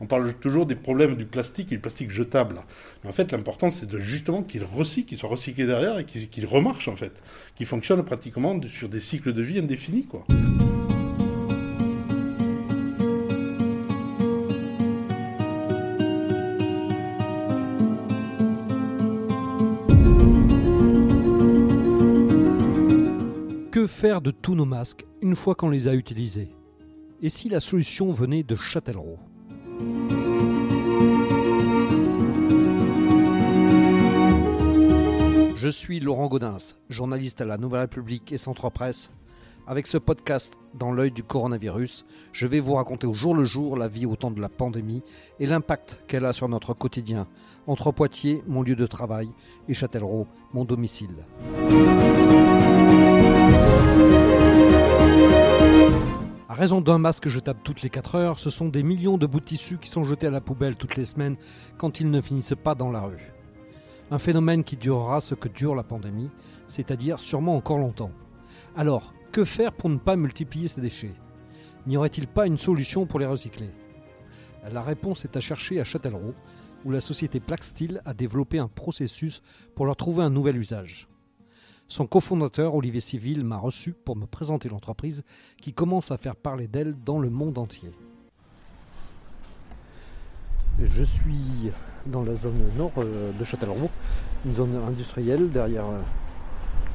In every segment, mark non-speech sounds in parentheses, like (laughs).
On parle toujours des problèmes du plastique et du plastique jetable. Mais en fait, l'important, c'est de justement qu'il recycle, qu'il soit recyclé derrière et qu'il remarche, en fait. Qu'il fonctionne pratiquement sur des cycles de vie indéfinis, quoi. Que faire de tous nos masques une fois qu'on les a utilisés? Et si la solution venait de Châtellerault? Je suis Laurent Gaudens, journaliste à la Nouvelle République et Centre Presse. Avec ce podcast dans l'œil du coronavirus, je vais vous raconter au jour le jour la vie au temps de la pandémie et l'impact qu'elle a sur notre quotidien, entre Poitiers, mon lieu de travail, et Châtellerault, mon domicile. Raison d'un masque jetable toutes les 4 heures, ce sont des millions de bouts de tissu qui sont jetés à la poubelle toutes les semaines quand ils ne finissent pas dans la rue. Un phénomène qui durera ce que dure la pandémie, c'est-à-dire sûrement encore longtemps. Alors, que faire pour ne pas multiplier ces déchets? N'y aurait-il pas une solution pour les recycler? La réponse est à chercher à Châtellerault, où la société Plaque a développé un processus pour leur trouver un nouvel usage. Son cofondateur, Olivier Civil, m'a reçu pour me présenter l'entreprise qui commence à faire parler d'elle dans le monde entier. Je suis dans la zone nord euh, de Châtellerault, une zone industrielle derrière euh,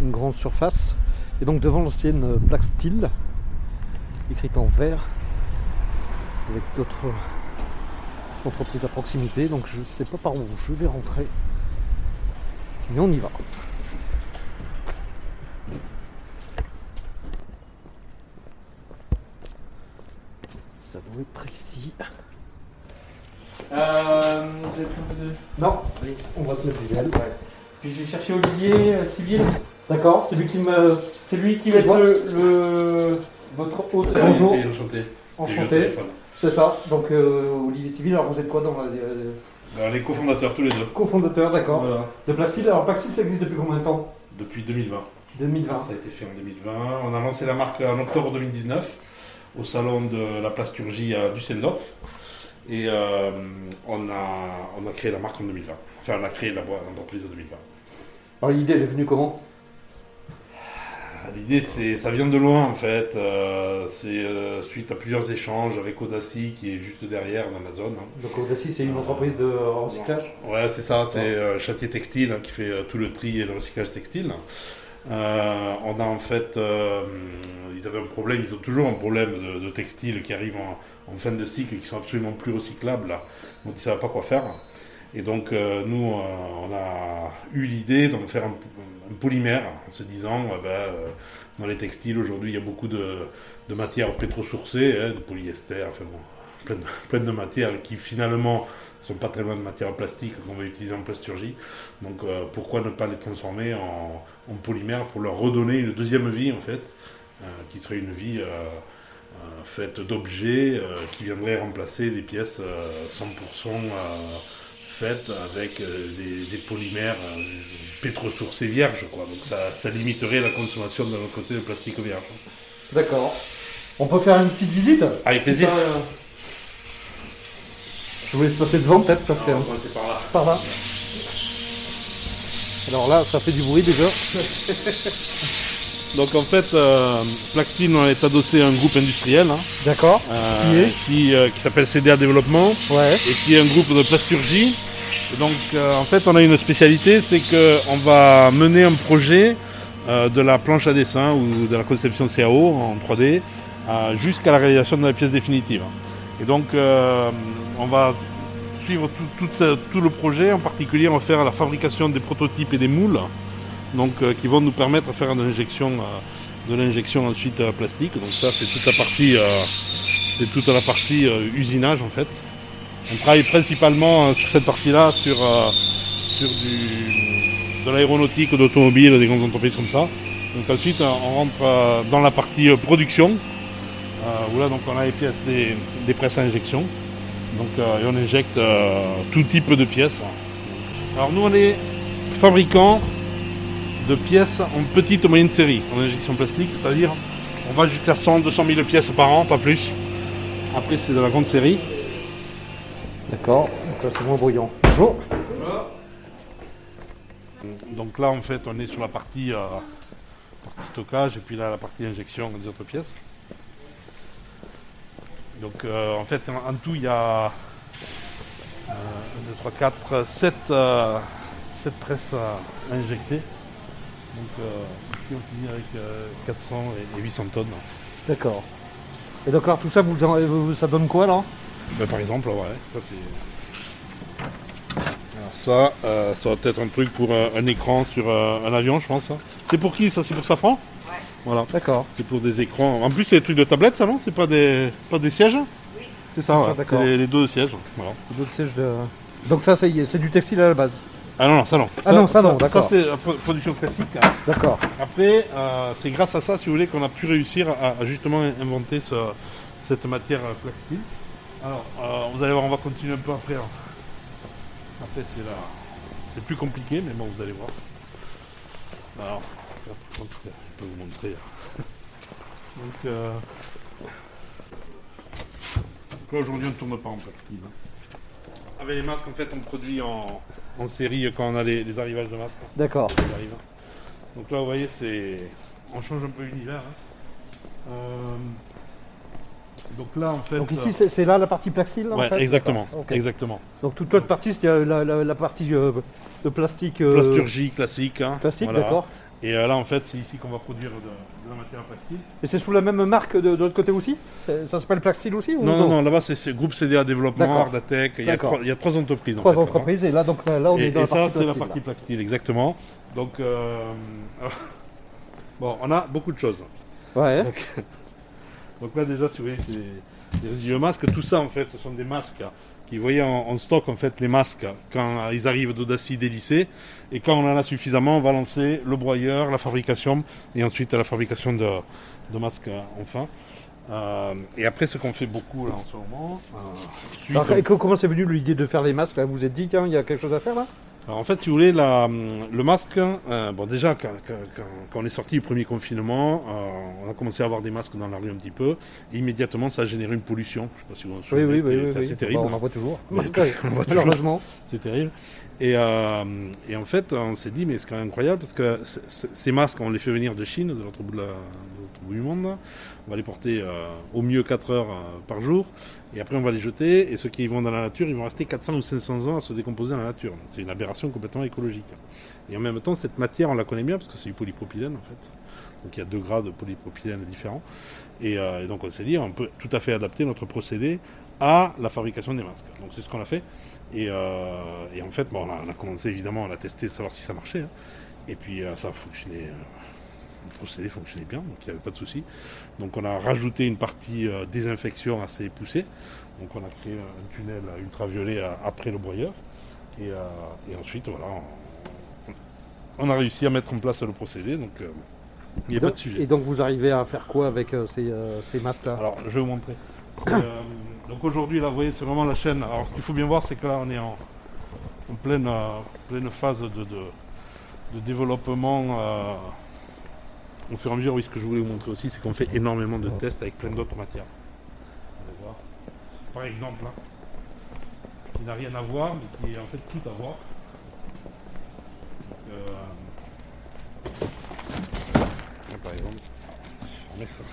une grande surface, et donc devant l'ancienne plaque style, écrite en vert, avec d'autres entreprises à proximité. Donc je ne sais pas par où je vais rentrer, mais on y va. Ça doit être ici. Euh, vous êtes un peu de... Non, on va se mettre idéal. Puis je vais chercher Olivier euh, Civil. D'accord, c'est lui qui me. C'est lui qui va être vois. le, le- votre hôte. Euh, Bonjour. C'est enchanté. Enchanté. C'est ça. Donc euh, Olivier Civil, alors vous êtes quoi dans la euh, Alors, les cofondateurs, tous les deux, cofondateur, d'accord. Voilà. De Plaxil. Alors Plaxil, ça existe depuis combien de temps? Depuis 2020. 2020. Ça a été fait en 2020. On a lancé la marque en octobre 2019 au salon de la plasturgie à Düsseldorf. Et euh, on, a, on a créé la marque en 2020. Enfin, on a créé la boîte d'entreprise en 2020. Alors l'idée, elle est venue comment? L'idée, c'est, ça vient de loin en fait. Euh, c'est euh, suite à plusieurs échanges avec Audacy qui est juste derrière dans la zone. hein. Donc Audacy, c'est une entreprise de recyclage? Ouais, c'est ça, c'est Châtier Textile hein, qui fait tout le tri et le recyclage textile. Euh, on a en fait, euh, ils avaient un problème, ils ont toujours un problème de, de textile qui arrive en, fin de cycle et qui sont absolument plus recyclables, donc ils ne savaient pas quoi faire. Et donc euh, nous, on a eu l'idée d'en faire un, polymère en se disant, ben, dans les textiles aujourd'hui, il y a beaucoup de, matières pétrosourcées, hein, de polyester, enfin bon, plein (laughs) plein de matières qui finalement sont pas très loin de matières plastiques qu'on va utiliser en plasturgie. Donc euh, pourquoi ne pas les transformer en, en polymère pour leur redonner une deuxième vie en fait, euh, qui serait une vie euh, faite d'objets qui viendraient remplacer des pièces euh, 100% euh, faites avec des, des polymères pétrosourcés vierges. Quoi. Donc ça, ça limiterait la consommation de notre côté de plastique vierge. D'accord. On peut faire une petite visite Avec plaisir. Je vous laisse passer devant peut-être parce que c'est par là. par là. Alors là, ça fait du bruit déjà. (laughs) Donc en fait, euh, Plactine est adossé à un groupe industriel hein, D'accord. euh, qui, euh, qui s'appelle CDA Développement Ouais. et qui est un groupe de plasturgie. Et donc euh, en fait, on a une spécialité, c'est qu'on va mener un projet euh, de la planche à dessin ou de la conception CAO en 3D euh, jusqu'à la réalisation de la pièce définitive. Et donc euh, on va suivre tout, le projet, en particulier on va faire la fabrication des prototypes et des moules donc euh, qui vont nous permettre de faire de l'injection, euh, ensuite euh, plastique. Donc ça c'est toute la partie, usinage en fait. On travaille principalement sur cette partie-là sur, de l'aéronautique, d'automobile, des grandes entreprises comme ça. Donc ensuite on rentre dans la partie production euh, où là donc on a les pièces des presses à injection. Donc euh, et on injecte euh, tout type de pièces. Alors nous on est fabricant de pièces en petite et moyenne série, en injection plastique, c'est-à-dire on va jusqu'à 100, 200 000 pièces par an, pas plus. Après c'est de la grande série. D'accord, donc là c'est moins bruyant. Bonjour. Donc là, en fait, on est sur la partie, euh, partie stockage et puis là, la partie injection des autres pièces. Donc euh, en fait, en, en tout, il y a 1, 2, 3, 4, 7, presses à injecter. Donc euh, on finit avec euh, 400 et, et 800 tonnes. D'accord. Et donc alors tout ça, vous, en- vous- ça donne quoi là? Ben, par exemple, ouais, ça c'est. Alors ça, euh, ça va être un truc pour un, écran sur euh, un avion, je pense. hein. C'est pour qui ça? C'est pour Safran? Voilà. D'accord. C'est pour des écrans. En plus, c'est des trucs de tablette, ça, non C'est pas des, pas des sièges Oui. C'est ça, ça, ouais. d'accord. C'est les, les deux sièges. Voilà. D'autres sièges de... Donc ça, c'est c'est du textile à la base. Ah non, non, ça non. Ah non, ça non, d'accord. Ça, c'est la pro- production classique. hein. D'accord. Après, euh, c'est grâce à ça, si vous voulez, qu'on a pu réussir à, à justement inventer ce- cette matière euh, plastique. Alors, euh, vous allez voir, on va continuer un peu après. hein. Après, c'est là. C'est plus compliqué, mais bon, vous allez voir. Alors, c'est- peux vous montrer. Donc, euh, donc là, aujourd'hui, on ne tourne pas en plastique. hein. Avec les masques, en fait, on produit en, en série quand on a les, les arrivages de masques. D'accord. Donc là, vous voyez, c'est. On change un peu l'univers. hein. Euh, Donc là, en fait. Donc euh, ici, c'est c'est là la partie en Ouais, fait exactement. D'accord, ok. Exactement. Donc toute l'autre partie, c'est euh, la, la- la partie euh, de plastique. euh, Plasturgie classique. hein, Plastique, voilà. d'accord. Et euh, là, en fait, c'est ici qu'on va produire de, de la matière plastique. Et c'est sous la même marque de, de l'autre côté aussi Ça s'appelle Plasteel aussi ou Non, non, non, là-bas, c'est groupe CDA Développement. Ardatec. Il y, a trois, il y a trois entreprises. en Trois fait, là-bas. entreprises et là donc là, on et, est dans et la ça, c'est la partie plastique, exactement. Donc, euh, (laughs) bon, on a beaucoup de choses. Ouais. Donc, (laughs) donc là déjà, si vous voyez, c'est des masques. Tout ça, en fait, ce sont des masques qui, vous voyez, en, en stock, en fait, les masques quand ils arrivent d'Audacy délicés. Et quand on en a suffisamment, on va lancer le broyeur, la fabrication et ensuite la fabrication de, de masques enfin. Euh, et après, ce qu'on fait beaucoup là en ce moment, euh, Alors, comment c'est venu l'idée de faire les masques là? Vous vous êtes dit, tiens, il y a quelque chose à faire là? Alors, en fait, si vous voulez, la, le masque, euh, bon déjà, quand, quand- quand- quand on est sorti du premier confinement, euh, on a commencé à avoir des masques dans la rue un petit peu, et immédiatement, ça a généré une pollution. Je sais pas si vous en souvenez, oui, oui. oui, assez terrible. Bah, on en voit toujours. (laughs) Malheureusement. C'est terrible. Et, euh, et en fait, on s'est dit, mais c'est quand même incroyable parce que ces masques, on les fait venir de Chine, de l'autre bout, de la- de l'autre bout du monde. On va les porter euh, au mieux 4 heures euh, par jour. Et après, on va les jeter. Et ceux qui vont dans la nature, ils vont rester 400 ou 500 ans à se décomposer dans la nature. C'est une aberration complètement écologique. Et en même temps, cette matière, on la connaît bien parce que c'est du polypropylène en fait. Donc il y a deux grades de polypropylène différents. Et, euh, et donc on s'est dit, on peut tout à fait adapter notre procédé à la fabrication des masques. Donc c'est ce qu'on a fait. Et, en fait, bon, on, a, commencé évidemment, on a testé, savoir si ça marchait. hein. Et puis ça a fonctionné. Le procédé fonctionnait bien, donc il n'y avait pas de souci. Donc on a rajouté une partie euh, désinfection assez poussée. Donc on a créé un tunnel ultraviolet euh, après le broyeur. Et, euh, et ensuite, voilà, on, on a réussi à mettre en place le procédé. Donc il n'y a pas de sujet. Et donc vous arrivez à faire quoi avec ces, ces masques là Alors, je vais vous montrer. Donc aujourd'hui, là, vous voyez, c'est vraiment la chaîne. Alors, ce qu'il faut bien voir, c'est que là, on est en, en pleine, pleine phase de, de, de développement. euh, au fur et à mesure, oui, ce que je voulais vous montrer aussi, c'est qu'on fait énormément de tests avec plein d'autres matières. Vous allez voir. Par exemple, là, qui n'a rien à voir, mais qui est en fait tout à voir. Donc, euh, là, par exemple, je vais fermer ça.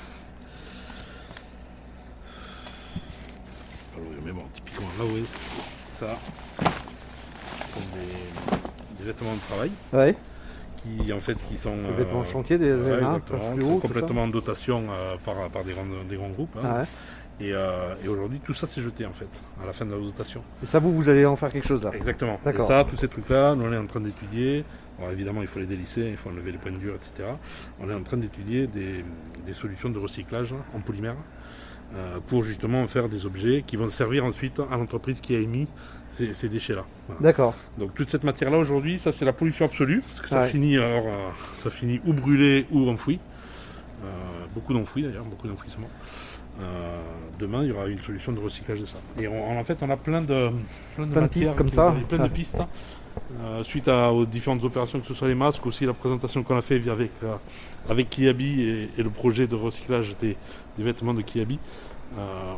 Mais bon, typiquement, là, c'est- ça, ce sont des, des vêtements de travail Ouais. Qui, en fait, qui sont Des euh, vêtements de chantier, des ouais, hein, fluo, complètement en dotation euh, par, par des, grands, des grands groupes. hein. Ah. Et, euh, et aujourd'hui, tout ça, c'est jeté, en fait, à la fin de la dotation. Et ça, vous, vous allez en faire quelque chose là Exactement. Et ça, tous ces trucs-là, nous, on est en train d'étudier. Alors, évidemment, il faut les délisser, il faut enlever les points durs, etc. On est en train d'étudier des, des solutions de recyclage en polymère euh, pour justement faire des objets qui vont servir ensuite à l'entreprise qui a émis ces, ces déchets-là. Voilà. D'accord. Donc toute cette matière-là aujourd'hui, ça c'est la pollution absolue, parce que ça Ouais. finit alors, euh, ça finit ou brûlé ou enfoui. Euh, beaucoup d'enfouis d'ailleurs, beaucoup d'enfouissement. Euh, demain, il y aura une solution de recyclage de ça. Et on- en fait, on a plein de plein de, Plein de matières pistes comme ça. plein de pistes. euh, suite à- aux différentes opérations, que ce soit les masques, aussi la présentation qu'on a fait avec euh, avec Kiabi et, et le projet de recyclage des, des vêtements de Kiabi.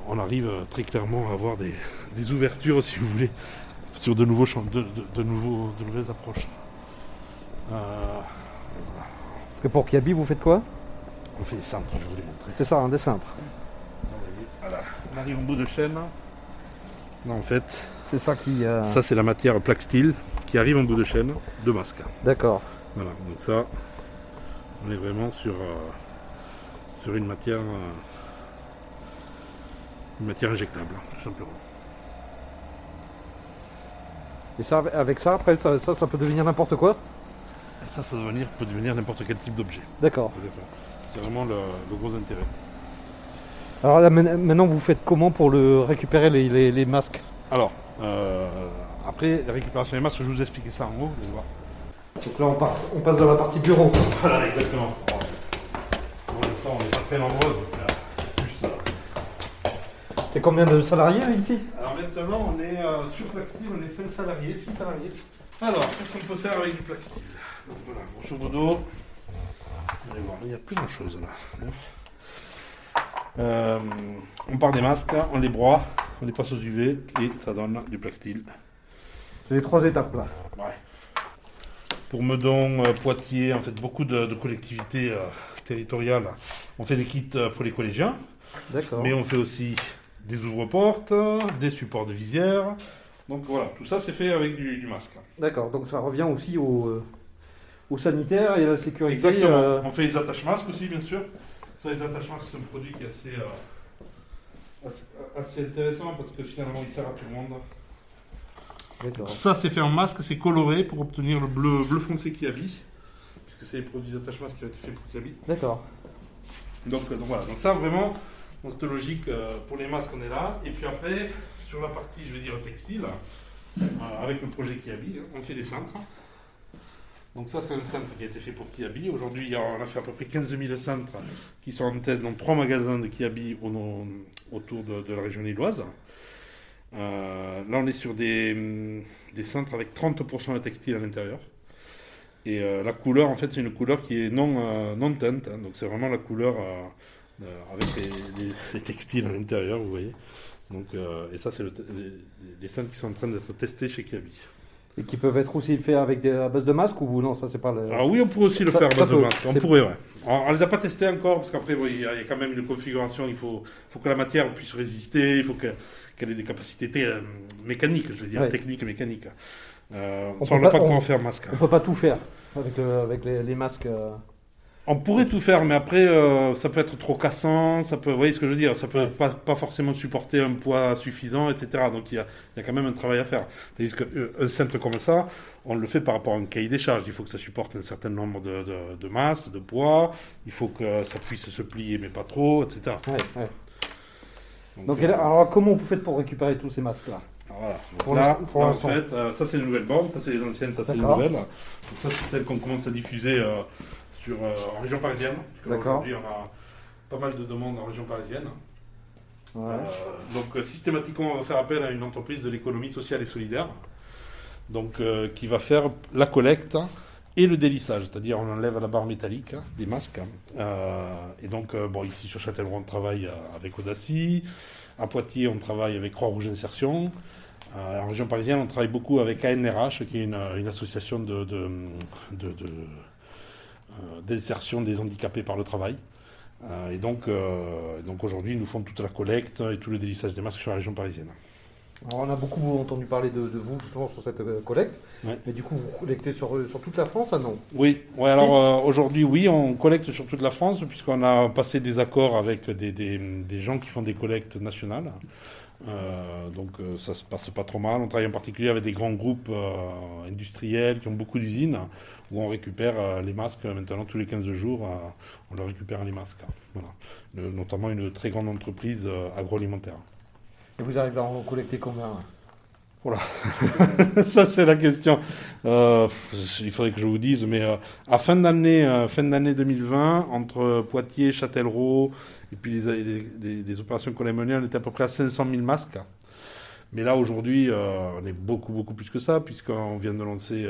on arrive très clairement à avoir des, des ouvertures, si vous voulez, sur de, nouveaux champs, de, nouveaux, de nouvelles approches. Parce que pour Kiabi, vous faites quoi? On fait des centres, je vais vous les montrer. C'est ça, un des cintres. Voilà, on arrive au bout de chaîne. Là, en fait, C'est ça qui. euh, ça c'est la matière plaque style qui arrive en bout de chaîne de masque. D'accord. Voilà, donc ça, on est vraiment sur, euh, sur une matière euh, une matière injectable, tout simplement. Et ça, avec ça, après, ça, ça, ça peut devenir n'importe quoi? Et ça, ça peut devenir, peut devenir n'importe quel type d'objet. D'accord. C'est vraiment le, le gros intérêt. Alors là, main- maintenant, vous faites comment pour le récupérer les, les- les masques Alors, euh, après, la récupération des masques, je vais vous expliquer ça en haut, vous allez voir. Donc là, on, passe- on passe dans la partie bureau. Voilà, exactement. Pour l'instant, on n'est pas très nombreux, donc euh, plus, C'est combien de salariés ici Alors maintenant, on est euh, sur Plaxtil, on est 5 salariés, 6 salariés. Alors, qu'est-ce qu'on peut faire avec du Plaxtil? Donc voilà, grosso modo, vous allez voir, il n'y a plus grand chose là. Euh, on part des masques, on les broie, on les passe aux UV et ça donne du Plaxtil. C'est les trois étapes là. Ouais. Pour Meudon, euh, Poitiers, en fait, beaucoup de, de collectivités euh, territoriales, on fait des kits pour les collégiens. D'accord. Mais on fait aussi des ouvre-portes, des supports de visière. Donc voilà, tout ça c'est fait avec du, du masque. D'accord. Donc ça revient aussi au, au sanitaire et à la sécurité. Exactement. On fait les attaches masques aussi, bien sûr. Ça, les attaches masques, c'est un produit qui est assez, euh, assez, assez intéressant parce que finalement il sert à tout le monde. Ça, c'est fait en masque, c'est coloré pour obtenir le bleu, bleu foncé qui habille. Puisque c'est les produits d'attache masque qui ont été faits pour qui habille. D'accord. Donc, euh, donc voilà, donc ça vraiment, dans cette logique, euh, pour les masques on est là. Et puis après, sur la partie, je vais dire textile, euh, avec le projet Kiabi, on fait des cintres. Donc ça c'est un centre qui a été fait pour Kiabi. Aujourd'hui on a fait à peu près 15 000 centres qui sont en test dans trois magasins de Kiabi au- au- autour de, la région lilloise. Euh, là on est sur des, centres avec 30% de textile à l'intérieur. Et euh, la couleur, en fait, c'est une couleur qui est non, euh, non teinte. hein. donc, c'est vraiment la couleur avec les, les- les textiles à l'intérieur, vous voyez. Donc, et ça, c'est les, les scènes qui sont en train d'être testées chez Kiabi. Et qui peuvent être aussi faits avec des à base de masque ou non Ça c'est pas le. Ah oui, on pourrait aussi le Ça- faire à base de masque. On pourrait, ouais. On, on les a pas testés encore parce qu'après, bon, il y, a il y a quand même une configuration. Il faut, faut que la matière puisse résister. Il faut que- qu'elle ait des capacités euh, mécaniques, je veux dire, Ouais. techniques et mécaniques. Euh, On on peut pas- pas, on- faire masque. hein. On peut pas tout faire avec, le- avec les, les masques. euh. On pourrait tout faire, mais après, euh, ça peut être trop cassant, ça peut, vous voyez ce que je veux dire, ça peut pas, pas forcément supporter un poids suffisant, etc. Donc il y a, il y a quand même un travail à faire. Tandis qu'un centre comme ça, on le fait par rapport à un cahier des charges. Il faut que ça supporte un certain nombre de, de, de masses, de poids, il faut que ça puisse se plier, mais pas trop, etc. Ouais, ouais. Donc, euh, alors comment vous faites pour récupérer tous ces masques là voilà. Pour là, l'instant- pour là, en fait, euh, ça c'est les nouvelles bornes, ça c'est les anciennes, ça c'est les nouvelles. Donc ça c'est celles qu'on commence à diffuser euh, sur, euh, en région parisienne. D'accord. Aujourd'hui on a pas mal de demandes en région parisienne. Ouais. Euh, donc euh, systématiquement, on va faire appel à une entreprise de l'économie sociale et solidaire, donc euh, qui va faire la collecte et le délissage, c'est-à-dire on enlève la barre métallique hein, des masques. Euh, et donc euh, bon, ici sur Châtellerault, on travaille avec Audacy, à Poitiers, on travaille avec Croix-Rouge Insertion. Euh, en région parisienne, on travaille beaucoup avec ANRH, qui est une, une association de, de, de- de, d'insertion des handicapés par le travail. Euh, et donc, euh, donc aujourd'hui, ils nous font toute la collecte et tout le délissage des masques sur la région parisienne. Alors, on a beaucoup entendu parler de, de vous justement sur cette euh, collecte. Ouais. Mais du coup, vous collectez sur, euh, sur toute la France, ah non? Oui, ouais, alors euh, aujourd'hui, oui, on collecte sur toute la France, puisqu'on a passé des accords avec des, des, des gens qui font des collectes nationales. Euh, donc euh, ça se passe pas trop mal. On travaille en particulier avec des grands groupes euh, industriels qui ont beaucoup d'usines, où on récupère les masques maintenant tous les 15 jours, on leur récupère les masques. Voilà. Notamment une très grande entreprise agroalimentaire. Et vous arrivez à en collecter combien (laughs) Ça, c'est la question. Euh, il faudrait que je vous dise, mais euh, à fin d'année, euh, fin d'année 2020, entre Poitiers, Châtellerault, et puis les, les- opérations qu'on a menées, on était à peu près à 500 000 masques. Mais là, aujourd'hui, on est beaucoup, beaucoup plus que ça, puisqu'on vient de lancer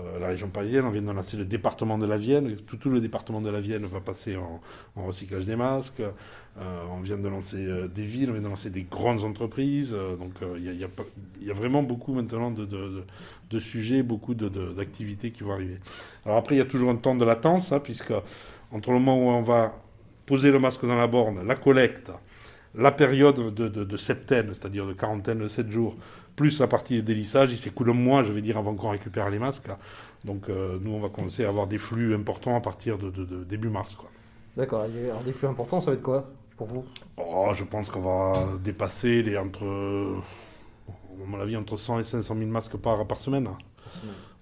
euh, la région parisienne. On vient de lancer le département de la Vienne. Tout, le département de la Vienne va passer en, recyclage des masques. Euh, on vient de lancer euh, des villes, on vient de lancer des grandes entreprises. donc il y, a, vraiment beaucoup maintenant de, sujets, beaucoup d'activités qui vont arriver. Alors après, il y a toujours un temps de latence, hein, puisque entre le moment où on va poser le masque dans la borne, la collecte, la période de, de, de septaine, c'est-à-dire de quarantaine de 7 jours, plus la partie délissage, il s'écoule un mois, je vais dire, avant qu'on récupère les masques. Donc euh, nous, on va commencer à avoir des flux importants à partir de, de- de début mars. Quoi. D'accord. Alors, des flux importants, ça va être quoi pour vous? Oh, je pense qu'on va dépasser les entre, à mon avis, entre 100 et 500 000 masques par, par semaine.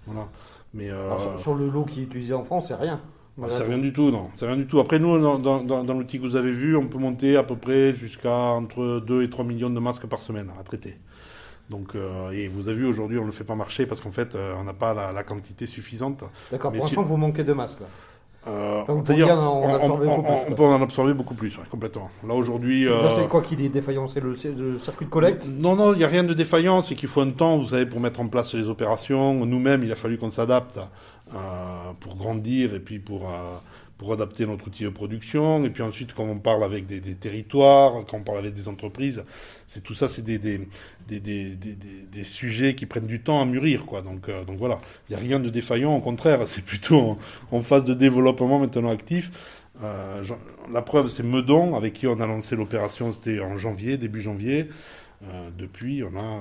Voilà. Mais euh, Alors, sur, sur le lot qui est utilisé en France, c'est rien. bah, c'est rien du tout, non. C'est rien du tout. Après, nous, dans, dans, dans- dans l'outil que vous avez vu, on peut monter à peu près jusqu'à entre 2 et 3 millions de masques par semaine à traiter. Donc, euh, et vous avez vu, aujourd'hui, on ne le fait pas marcher parce qu'en fait, euh, on n'a pas la, la quantité suffisante. D'accord. Pour si- l'instant, vous manquez de masques. Là. Euh, Donc, vous c'est-à-dire, pourriez en- en on- on- beaucoup on- plus, on quoi. peut en absorber beaucoup plus, ouais, complètement. Là, aujourd'hui... Euh, c'est quoi qui est défaillant C'est le, le circuit de collecte? Non, non, il n'y a rien de défaillant. C'est qu'il faut un temps, vous savez, pour mettre en place les opérations. Nous-mêmes, il a fallu qu'on s'adapte euh, pour grandir et puis pour, pour adapter notre outil de production. Et puis ensuite, quand on parle avec des, territoires, quand on parle avec des entreprises, c'est tout ça, c'est des, des, des, sujets qui prennent du temps à mûrir. Quoi. Donc, euh, donc voilà, il n'y a rien de défaillant. Au contraire, c'est plutôt en, phase de développement maintenant actif. Euh, la preuve, c'est Meudon, avec qui on a lancé l'opération, c'était en janvier, début janvier. Euh, depuis, on a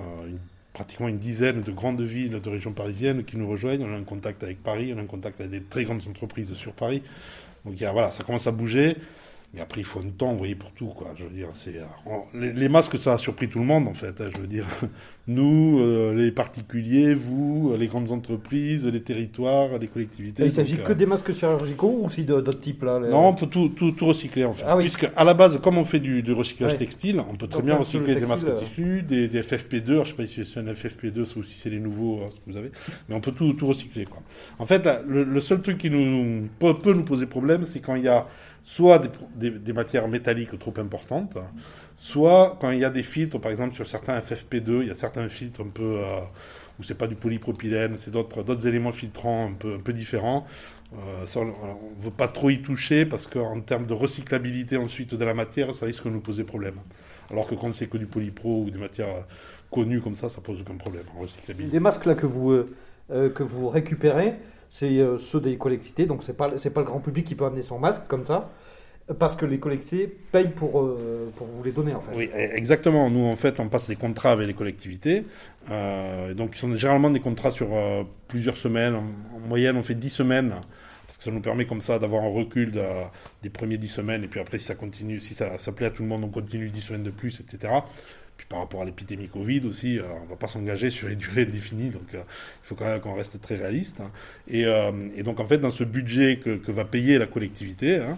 pratiquement une dizaine de grandes villes de région parisienne qui nous rejoignent. On a un contact avec Paris, on a un contact avec des très grandes entreprises sur Paris. Donc voilà, ça commence à bouger. Mais après, il faut un temps, vous voyez, pour tout, quoi. Je veux dire, c'est euh, les, les masques, ça a surpris tout le monde, en fait. hein, je veux dire, (laughs) nous, euh, les particuliers, vous, euh, les grandes entreprises, les territoires, les collectivités. Il s'agit que euh, des masques chirurgicaux ou aussi d'autres types là les- non, on peut tout, tout, tout recycler en fait. Ah oui. Puisque à la base, comme on fait du, du recyclage Ouais. textile, on peut très Donc, bien recycler des masques euh, tissus, des, des FFP2. Alors, je sais pas si c'est un FFP2 ou si c'est les nouveaux euh, ce que vous avez, mais on peut tout, tout recycler. Quoi. En fait, là, le, le seul truc qui nous peut, peut nous poser problème, c'est quand il y a soit des, matières métalliques trop importantes, soit quand il y a des filtres, par exemple sur certains FFP2, il y a certains filtres un peu euh, où c'est pas du polypropylène, c'est d'autres éléments filtrants un peu différents. Euh, on ne veut pas trop y toucher parce qu'en termes de recyclabilité ensuite de la matière, ça risque de nous poser problème. Alors que quand c'est que du polypro ou des matières euh, connues comme ça, ça pose aucun problème en recyclabilité. Les masques là que vous, euh, que vous récupérez, c'est ceux des collectivités, donc c'est pas, pas le grand public qui peut amener son masque comme ça, parce que les collectivités payent pour, euh, pour vous les donner en fait. Oui, e- exactement. Nous, en fait, on passe des contrats avec les collectivités. Euh, donc, ils sont généralement des contrats sur euh, plusieurs semaines. En, en moyenne, on fait 10 semaines. Parce que ça nous permet comme ça d'avoir un recul de- des premiers 10 semaines. Et puis après, si ça continue, si ça, ça plaît à tout le monde, on continue 10 semaines de plus, etc. Par rapport à l'épidémie Covid aussi, euh, on ne va pas s'engager sur les durées définies. Donc, euh, il faut quand même qu'on reste très réaliste. hein. Et, euh, et donc, en fait, dans ce budget que, que va payer la collectivité, hein,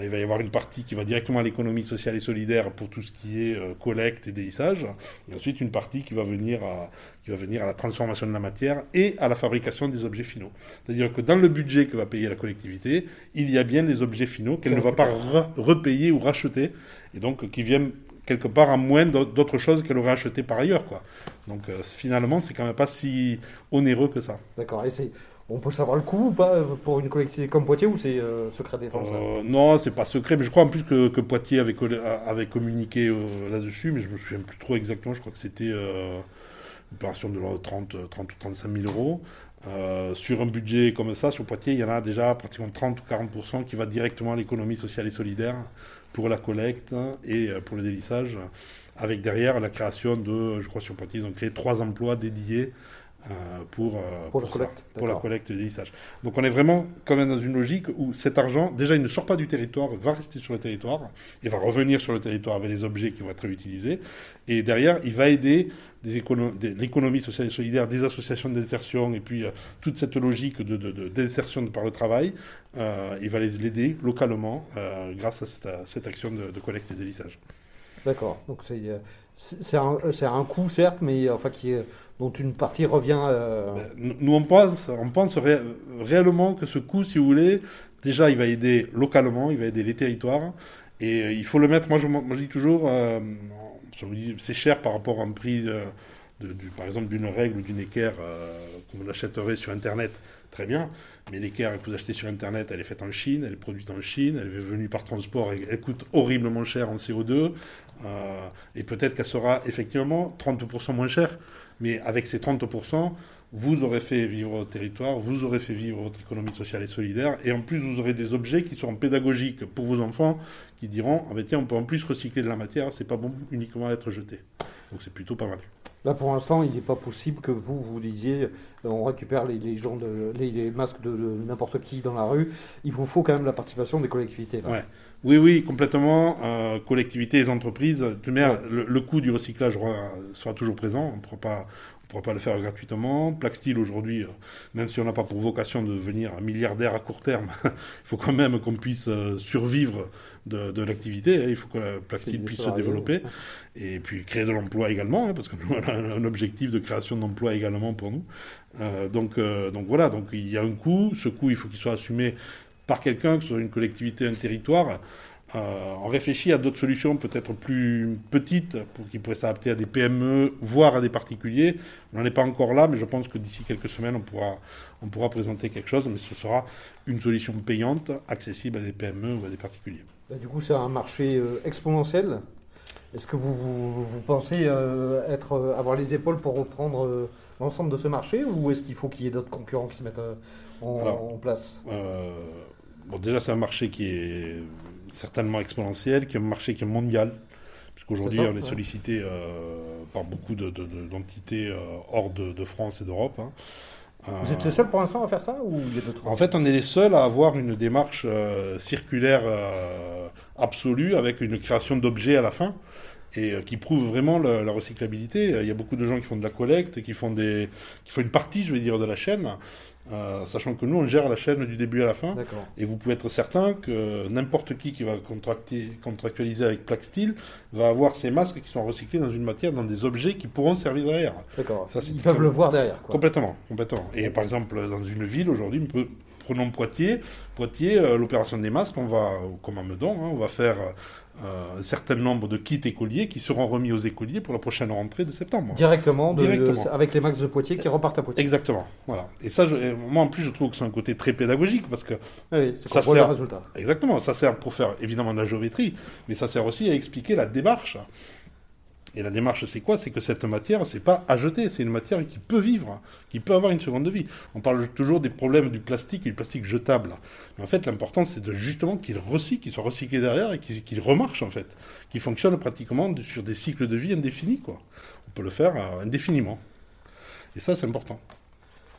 il va y avoir une partie qui va directement à l'économie sociale et solidaire pour tout ce qui est collecte et délissage, et ensuite une partie qui va venir à, qui va venir à la transformation de la matière et à la fabrication des objets finaux. C'est-à-dire que dans le budget que va payer la collectivité, il y a bien les objets finaux qu'elle ne va pas re- repayer ou racheter, et donc qui viennent quelque part à moins d'au- d'autres choses qu'elle aurait achetées par ailleurs. Quoi. Donc euh, finalement, c'est quand même pas si onéreux que ça. D'accord. Et on peut savoir le coût ou pas euh, pour une collectivité comme Poitiers ou c'est euh, secret défense Euh, non, c'est pas secret, mais je crois en plus que, que Poitiers avait, communiqué euh, là-dessus, mais je me souviens plus trop exactement. Je crois que c'était une opération de l'ordre de 30, 30 ou 35 000 euros. Euh, sur un budget comme ça, sur Poitiers, il y en a déjà pratiquement 30 ou 40% qui va directement à l'économie sociale et solidaire pour la collecte et euh, pour le délissage, avec derrière la création de, je crois sur Poitiers, ils ont créé trois emplois dédiés euh, pour, euh, Pour la ça, collecte, pour la collecte et le délissage. Donc on est vraiment quand même dans une logique où cet argent, déjà il ne sort pas du territoire, va rester sur le territoire, il va revenir sur le territoire avec les objets qui vont être réutilisés, et derrière il va aider l'économie sociale et solidaire, des associations d'insertion, et puis euh, toute cette logique de, de- de- d'insertion par le travail, euh, il va les l'aider localement euh, grâce à cette, à cette action de, collecte et délissage. D'accord. Donc c'est, un, c'est un coût certes, mais enfin qui, est- dont une partie revient. euh, Euh, Nous, on pense, on pense ré- réellement que ce coût, si vous voulez, déjà, il va aider localement, il va aider les territoires. Et il faut le mettre, moi je, moi, je dis toujours, euh, c'est cher par rapport à un prix par exemple d'une règle ou d'une équerre euh, que vous l'achèterez sur Internet, très bien. Mais l'équerre que vous achetez sur Internet, elle est faite en Chine, elle est produite en Chine, elle est venue par transport, elle coûte horriblement cher en CO2. euh, et peut-être qu'elle sera effectivement 30% moins chère. Mais avec ces 30%, vous aurez fait vivre votre territoire, vous aurez fait vivre votre économie sociale et solidaire, et en plus vous aurez des objets qui seront pédagogiques pour vos enfants, qui diront ah ben tiens on peut en plus recycler de la matière, c'est pas bon uniquement à être jeté. Donc c'est plutôt pas mal. Là, pour l'instant, il n'est pas possible que vous, vous disiez, euh, on récupère les, les gens de, les, les masques de, de n'importe qui dans la rue. Il vous faut quand même la participation des collectivités. là. Ouais. Oui, oui, complètement. Euh, collectivités et entreprises. De le, le coût du recyclage sera, sera toujours présent. On ne pourra pas, pourra pas le faire gratuitement. Plaxtil aujourd'hui, même si on n'a pas pour vocation de devenir milliardaire à court terme, (laughs) il faut quand même qu'on puisse euh, survivre de, de l'activité. hein. Il faut que la Plaxtil puisse se développer et puis créer de l'emploi également, hein, parce que (laughs) nous on a un, un objectif de création d'emploi également pour nous. Euh, donc, euh, donc voilà, donc il y a un coût. Ce coût, il faut qu'il soit assumé par quelqu'un, que ce soit une collectivité, un territoire. Euh, on réfléchit à d'autres solutions peut-être plus petites pour qui pourraient s'adapter à des PME, voire à des particuliers. On n'en est pas encore là, mais je pense que d'ici quelques semaines, on pourra, on pourra présenter quelque chose, mais ce sera une solution payante, accessible à des PME ou à des particuliers. Là, du coup, c'est un marché euh, exponentiel. Est-ce que vous, vous, vous pensez euh, être, euh, avoir les épaules pour reprendre l'ensemble de ce marché ou est-ce qu'il faut qu'il y ait d'autres concurrents qui se mettent en, Alors, en place? bon, déjà, c'est un marché qui est certainement exponentiel, qui est un marché qui est mondial, puisqu'aujourd'hui, on est ouais. sollicité euh, par beaucoup de- de- de- d'entités euh, hors de, de France et d'Europe. hein. Vous êtes les seuls pour l'instant à faire ça ou il y a d'autres En fait, on est les seuls à avoir une démarche euh, circulaire absolue avec une création d'objets à la fin et qui prouve vraiment la, la recyclabilité. Il y a beaucoup de gens qui font de la collecte, et qui font des, qui font une partie, je vais dire, de la chaîne, euh, sachant que nous, on gère la chaîne du début à la fin. Et vous pouvez être certain que n'importe qui qui va contracter, contractualiser avec Plaxtil va avoir ces masques qui sont recyclés dans une matière, dans des objets qui pourront servir derrière. D'accord. Ils peuvent le voir derrière. Quoi. Complètement, complètement. Et par exemple, dans une ville aujourd'hui, on peut- prenons Poitiers. Poitiers, euh, l'opération des masques, on va, comme à Meudon, hein, on va faire euh, un certain nombre de kits écoliers qui seront remis aux écoliers pour la prochaine rentrée de septembre. Directement, de- Directement. avec les max de Poitiers qui repartent à Poitiers. Exactement, voilà. Et ça, je- moi en plus, je trouve que c'est un côté très pédagogique parce que Oui, Ça sert- résultat. Exactement, ça sert pour faire évidemment de la géométrie, mais ça sert aussi à expliquer la démarche. Et la démarche, c'est quoi? C'est que cette matière, c'est pas à jeter, c'est une matière qui peut vivre, qui peut avoir une seconde vie. On parle toujours des problèmes du plastique du plastique jetable. Mais en fait, l'important, c'est de justement qu'il recycle, qu'il soit recyclé derrière et qu'il remarche, en fait. Qu'il fonctionne pratiquement de- sur des cycles de vie indéfinis, quoi. On peut le faire euh, indéfiniment. Et ça, c'est important.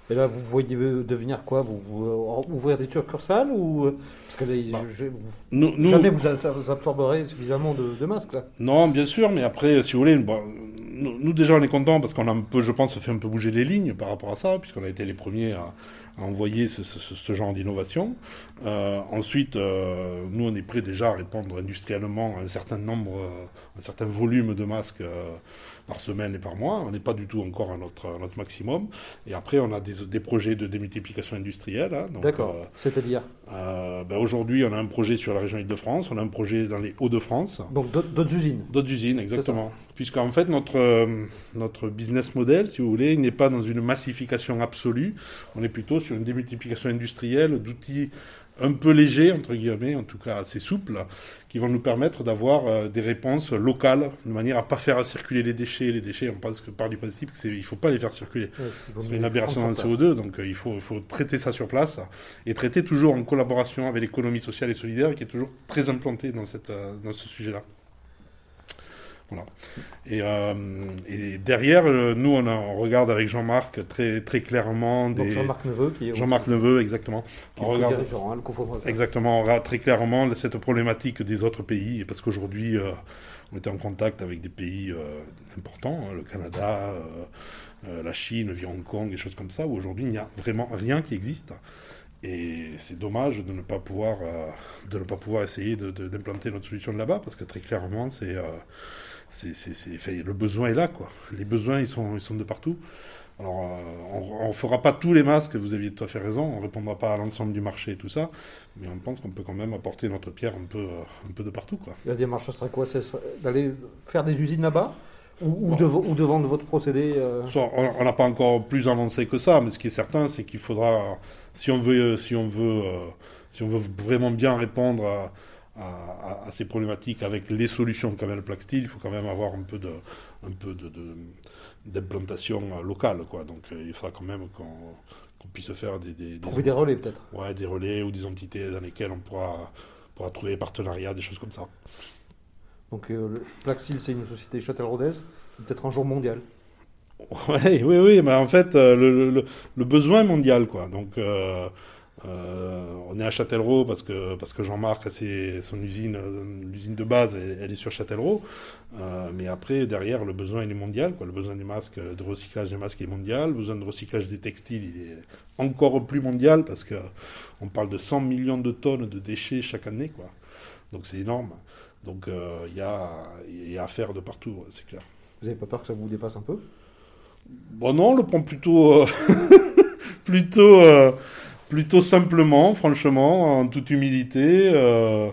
Et là, vous voyez devenir quoi? Vous, vous, euh, Ouvrir des succursales ou euh, Parce que là, Bah, je- nous- jamais vous, absorberez suffisamment de, de masques là? Non, bien sûr, mais après, si vous voulez, bon, nous, nous, déjà on est contents parce qu'on a un peu, je pense, fait un peu bouger les lignes par rapport à ça, puisqu'on a été les premiers à, à envoyer ce, ce- ce- ce genre d'innovation. Euh, ensuite, euh, nous on est prêts déjà à répondre industriellement à un certain nombre, euh, un certain volume de masques par semaine et par mois. On n'est pas du tout encore à notre, à notre maximum. Et après, on a des, des projets de démultiplication industrielle. hein, D'accord. C'est-à-dire? Euh, ben, Aujourd'hui, on a un projet sur la région Île-de-France, on a un projet dans les Hauts-de-France. Donc d'autres usines. D'autres usines, exactement. Puisqu'en fait, notre, euh, notre business model, si vous voulez, il n'est pas dans une massification absolue. On est plutôt sur une démultiplication industrielle d'outils un peu légers, entre guillemets, en tout cas assez souples, qui vont nous permettre d'avoir euh, des réponses locales, de manière à pas faire circuler les déchets. Les déchets, on pense que par du principe qu'il ne faut pas les faire circuler. Ouais, C'est une aberration place. CO2, donc euh, il, faut, traiter ça sur place et traiter toujours en collaboration avec l'économie sociale et solidaire qui est toujours très implantée dans, cette, euh, dans ce sujet-là. Voilà. Et, euh, et derrière, euh, nous, on, a- on regarde avec Jean-Marc très, très clairement des. Jean-Marc Neveu qui est Jean-Marc Neveu, exactement. qui On regarde, hein, le exactement, on regarde très clairement cette problématique des autres pays, parce qu'aujourd'hui, euh, on était en contact avec des pays euh, importants, hein, le Canada, la Chine, via Hong Kong, des choses comme ça, où aujourd'hui, il n'y a vraiment rien qui existe. Et c'est dommage de ne pas pouvoir, de ne pas pouvoir essayer de- de- d'implanter notre solution là-bas, parce que très clairement, c'est, c'est, c'est- c'est- fait- le besoin est là, quoi. Les besoins, ils sont, ils sont de partout. Alors, euh, on ne fera pas tous les masques, vous aviez tout à fait raison, on ne répondra pas à l'ensemble du marché et tout ça, mais on pense qu'on peut quand même apporter notre pierre un peu, euh, un peu de partout, quoi. La démarche ce serait quoi? Ce serait D'aller faire des usines là-bas? Ou, Bon. de, ou de vendre votre procédé euh, on n'a pas encore plus avancé que ça, mais ce qui est certain, c'est qu'il faudra, si on veut, si on veut, si on veut vraiment bien répondre à, à- ces problématiques avec les solutions qu'a le Plaxtil, il faut quand même avoir un peu de, un peu de, de- d'implantation locale, quoi. Donc, euh, il faudra quand même qu'on, qu'on puisse faire des, des, des- Trouver des relais peut-être. ouais, des relais ou des entités dans lesquelles on pourra, pourra trouver des partenariats, des choses comme ça. Donc euh, le Plaxil, c'est une société châtelleraudnaise, peut-être un jour mondial. Ouais, oui, oui, mais en fait, euh, le, le, le besoin mondial, quoi. Donc, euh, euh, on est à Châtellerault parce que, parce que Jean-Marc a ses- son usine, euh, l'usine de base, elle, elle est sur Châtellerault. Euh, mais après, derrière, le besoin, il est mondial, quoi. Le besoin des masques, de recyclage des masques est mondial. Le besoin de recyclage des textiles, il est encore plus mondial parce que on parle de 100 millions de tonnes de déchets chaque année, quoi. Donc, c'est énorme. Donc, euh, il y, a, y a à faire de partout, ouais, c'est clair. Vous n'avez pas peur que ça vous dépasse un peu? Bon non, on le prend plutôt (laughs) plutôt plutôt simplement, franchement, en toute humilité. euh,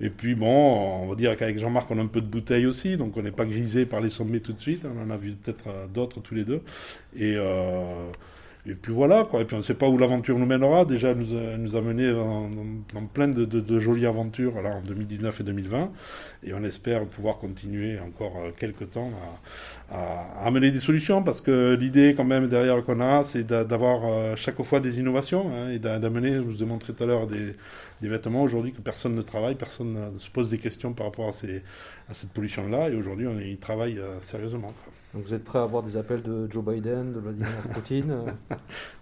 et puis bon, on va dire qu'avec Jean-Marc, on a un peu de bouteille aussi, donc on n'est pas grisé par les sommets tout de suite. On en a vu peut-être euh, d'autres tous les deux. Et euh, et puis voilà, quoi. Et puis on ne sait pas où l'aventure nous mènera. Déjà, elle nous a, elle nous a mené dans, dans- plein de, de- de jolies aventures là, en 2019 et 2020. Et on espère pouvoir continuer encore euh, quelques temps à, à, amener des solutions parce que l'idée quand même derrière qu'on a, c'est d'a- d'avoir euh, chaque fois des innovations hein, et d'a- d'amener, je vous ai montré tout à l'heure, des, des vêtements aujourd'hui que personne ne travaille, personne ne se pose des questions par rapport à, ces, à cette pollution-là. Et aujourd'hui, on y travaille euh, sérieusement. quoi. Donc vous êtes prêt à avoir des appels de Joe Biden, de Vladimir (laughs) Poutine euh,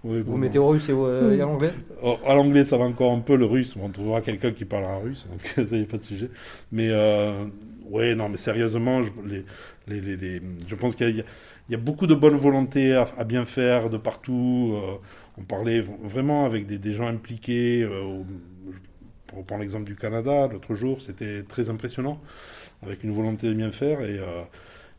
Oui, Vous bon, mettez au russe et, au- et à l'anglais Oh, à l'anglais, ça va encore un peu le russe. On trouvera quelqu'un qui parlera russe, donc (laughs) ça y est pas de sujet. Mais euh, ouais, non, mais sérieusement, je, les, les, les, les- je pense qu'il y, a- y beaucoup de bonne volonté à, à bien faire de partout. euh, on parlait vraiment avec des, des gens impliqués. euh, pour reprendre l'exemple du Canada, l'autre jour, c'était très impressionnant, avec une volonté de bien faire et euh,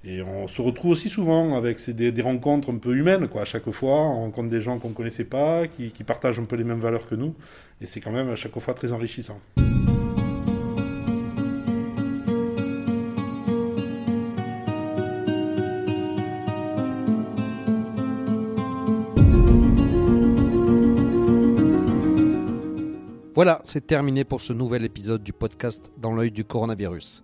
et on se retrouve aussi souvent avec des, rencontres un peu humaines, quoi. À chaque fois, on rencontre des gens qu'on ne connaissait pas, qui partagent un peu les mêmes valeurs que nous. Et c'est quand même à chaque fois très enrichissant. Voilà, c'est terminé pour ce nouvel épisode du podcast Dans l'œil du coronavirus.